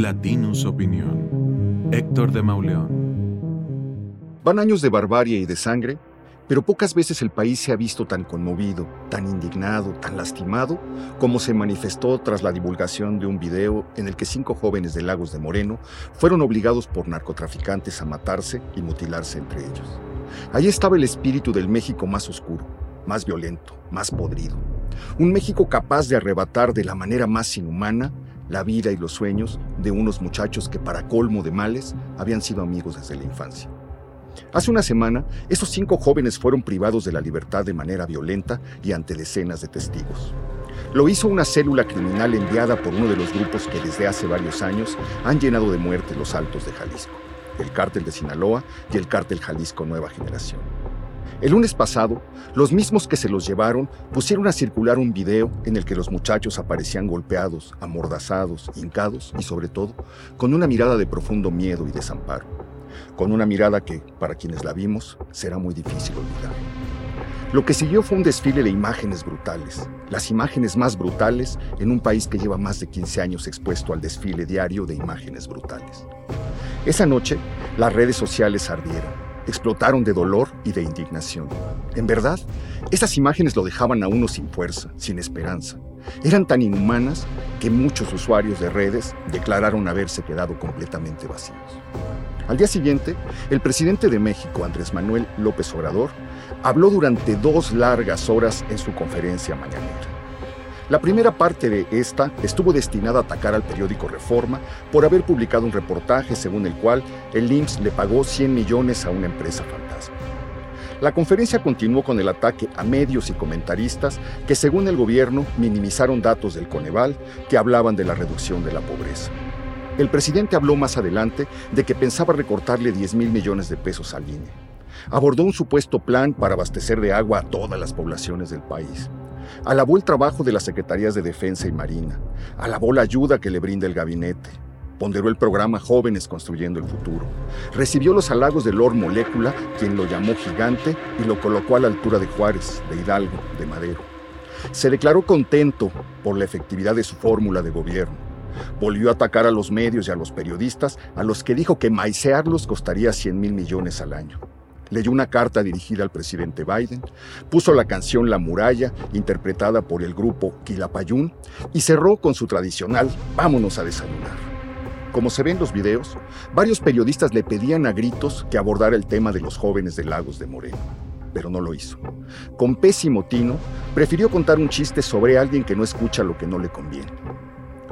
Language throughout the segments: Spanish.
Latinus Opinión. Héctor de Mauleón. Van años de barbarie y de sangre, pero pocas veces el país se ha visto tan conmovido, tan indignado, tan lastimado, como se manifestó tras la divulgación de un video en el que cinco jóvenes de Lagos de Moreno fueron obligados por narcotraficantes a matarse y mutilarse entre ellos. Allí estaba el espíritu del México más oscuro, más violento, más podrido. Un México capaz de arrebatar de la manera más inhumana la vida y los sueños de unos muchachos que para colmo de males habían sido amigos desde la infancia. Hace una semana, esos cinco jóvenes fueron privados de la libertad de manera violenta y ante decenas de testigos. Lo hizo una célula criminal enviada por uno de los grupos que desde hace varios años han llenado de muerte los altos de Jalisco, el cártel de Sinaloa y el cártel Jalisco Nueva Generación. El lunes pasado, los mismos que se los llevaron pusieron a circular un video en el que los muchachos aparecían golpeados, amordazados, hincados y sobre todo con una mirada de profundo miedo y desamparo. Con una mirada que, para quienes la vimos, será muy difícil olvidar. Lo que siguió fue un desfile de imágenes brutales, las imágenes más brutales en un país que lleva más de 15 años expuesto al desfile diario de imágenes brutales. Esa noche, las redes sociales ardieron explotaron de dolor y de indignación. En verdad, esas imágenes lo dejaban a uno sin fuerza, sin esperanza. Eran tan inhumanas que muchos usuarios de redes declararon haberse quedado completamente vacíos. Al día siguiente, el presidente de México, Andrés Manuel López Obrador, habló durante dos largas horas en su conferencia mañanera. La primera parte de esta estuvo destinada a atacar al periódico Reforma por haber publicado un reportaje según el cual el IMSS le pagó 100 millones a una empresa fantasma. La conferencia continuó con el ataque a medios y comentaristas que según el gobierno minimizaron datos del Coneval que hablaban de la reducción de la pobreza. El presidente habló más adelante de que pensaba recortarle 10 mil millones de pesos al INE. Abordó un supuesto plan para abastecer de agua a todas las poblaciones del país. Alabó el trabajo de las Secretarías de Defensa y Marina. Alabó la ayuda que le brinda el gabinete. Ponderó el programa Jóvenes Construyendo el Futuro. Recibió los halagos de Lord Molécula, quien lo llamó gigante y lo colocó a la altura de Juárez, de Hidalgo, de Madero. Se declaró contento por la efectividad de su fórmula de gobierno. Volvió a atacar a los medios y a los periodistas, a los que dijo que maicearlos costaría 100 mil millones al año leyó una carta dirigida al presidente Biden, puso la canción La Muralla, interpretada por el grupo Quilapayún, y cerró con su tradicional Vámonos a desayunar. Como se ve en los videos, varios periodistas le pedían a gritos que abordara el tema de los jóvenes de Lagos de Moreno, pero no lo hizo. Con pésimo tino, prefirió contar un chiste sobre alguien que no escucha lo que no le conviene.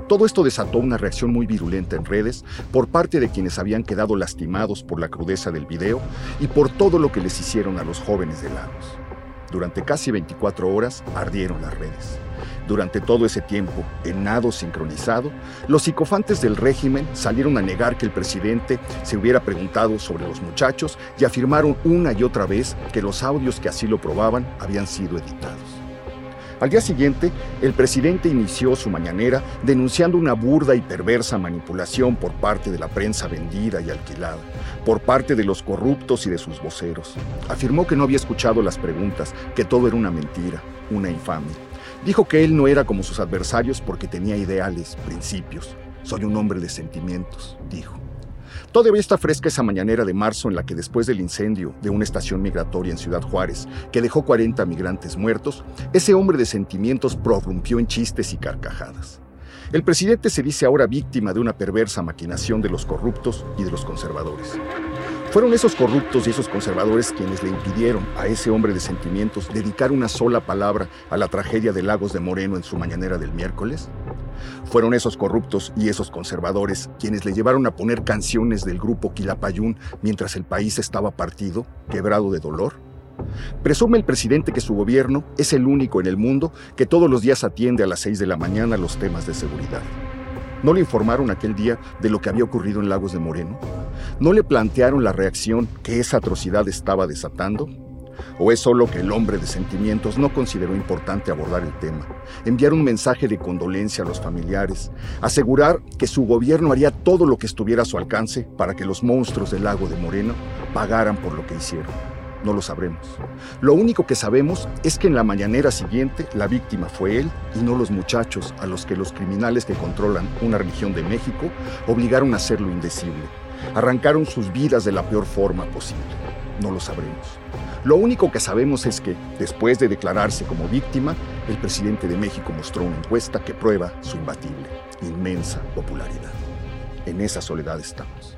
Todo esto desató una reacción muy virulenta en redes por parte de quienes habían quedado lastimados por la crudeza del video y por todo lo que les hicieron a los jóvenes de Lagos. Durante casi 24 horas ardieron las redes. Durante todo ese tiempo, en nado sincronizado, los psicofantes del régimen salieron a negar que el presidente se hubiera preguntado sobre los muchachos y afirmaron una y otra vez que los audios que así lo probaban habían sido editados. Al día siguiente, el presidente inició su mañanera denunciando una burda y perversa manipulación por parte de la prensa vendida y alquilada, por parte de los corruptos y de sus voceros. Afirmó que no había escuchado las preguntas, que todo era una mentira, una infamia. Dijo que él no era como sus adversarios porque tenía ideales, principios. Soy un hombre de sentimientos, dijo. Todavía está fresca esa mañanera de marzo en la que después del incendio de una estación migratoria en Ciudad Juárez, que dejó 40 migrantes muertos, ese hombre de sentimientos prorrumpió en chistes y carcajadas. El presidente se dice ahora víctima de una perversa maquinación de los corruptos y de los conservadores. Fueron esos corruptos y esos conservadores quienes le impidieron a ese hombre de sentimientos dedicar una sola palabra a la tragedia de Lagos de Moreno en su mañanera del miércoles. Fueron esos corruptos y esos conservadores quienes le llevaron a poner canciones del grupo Quilapayún mientras el país estaba partido, quebrado de dolor. Presume el presidente que su gobierno es el único en el mundo que todos los días atiende a las 6 de la mañana los temas de seguridad. ¿No le informaron aquel día de lo que había ocurrido en Lagos de Moreno? ¿No le plantearon la reacción que esa atrocidad estaba desatando? ¿O es solo que el hombre de sentimientos no consideró importante abordar el tema, enviar un mensaje de condolencia a los familiares, asegurar que su gobierno haría todo lo que estuviera a su alcance para que los monstruos del lago de Moreno pagaran por lo que hicieron? No lo sabremos. Lo único que sabemos es que en la mañanera siguiente la víctima fue él y no los muchachos a los que los criminales que controlan una región de México obligaron a hacer lo indecible. Arrancaron sus vidas de la peor forma posible. No lo sabremos. Lo único que sabemos es que, después de declararse como víctima, el presidente de México mostró una encuesta que prueba su imbatible, inmensa popularidad. En esa soledad estamos.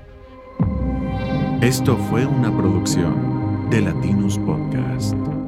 Esto fue una producción de Latinus Podcast.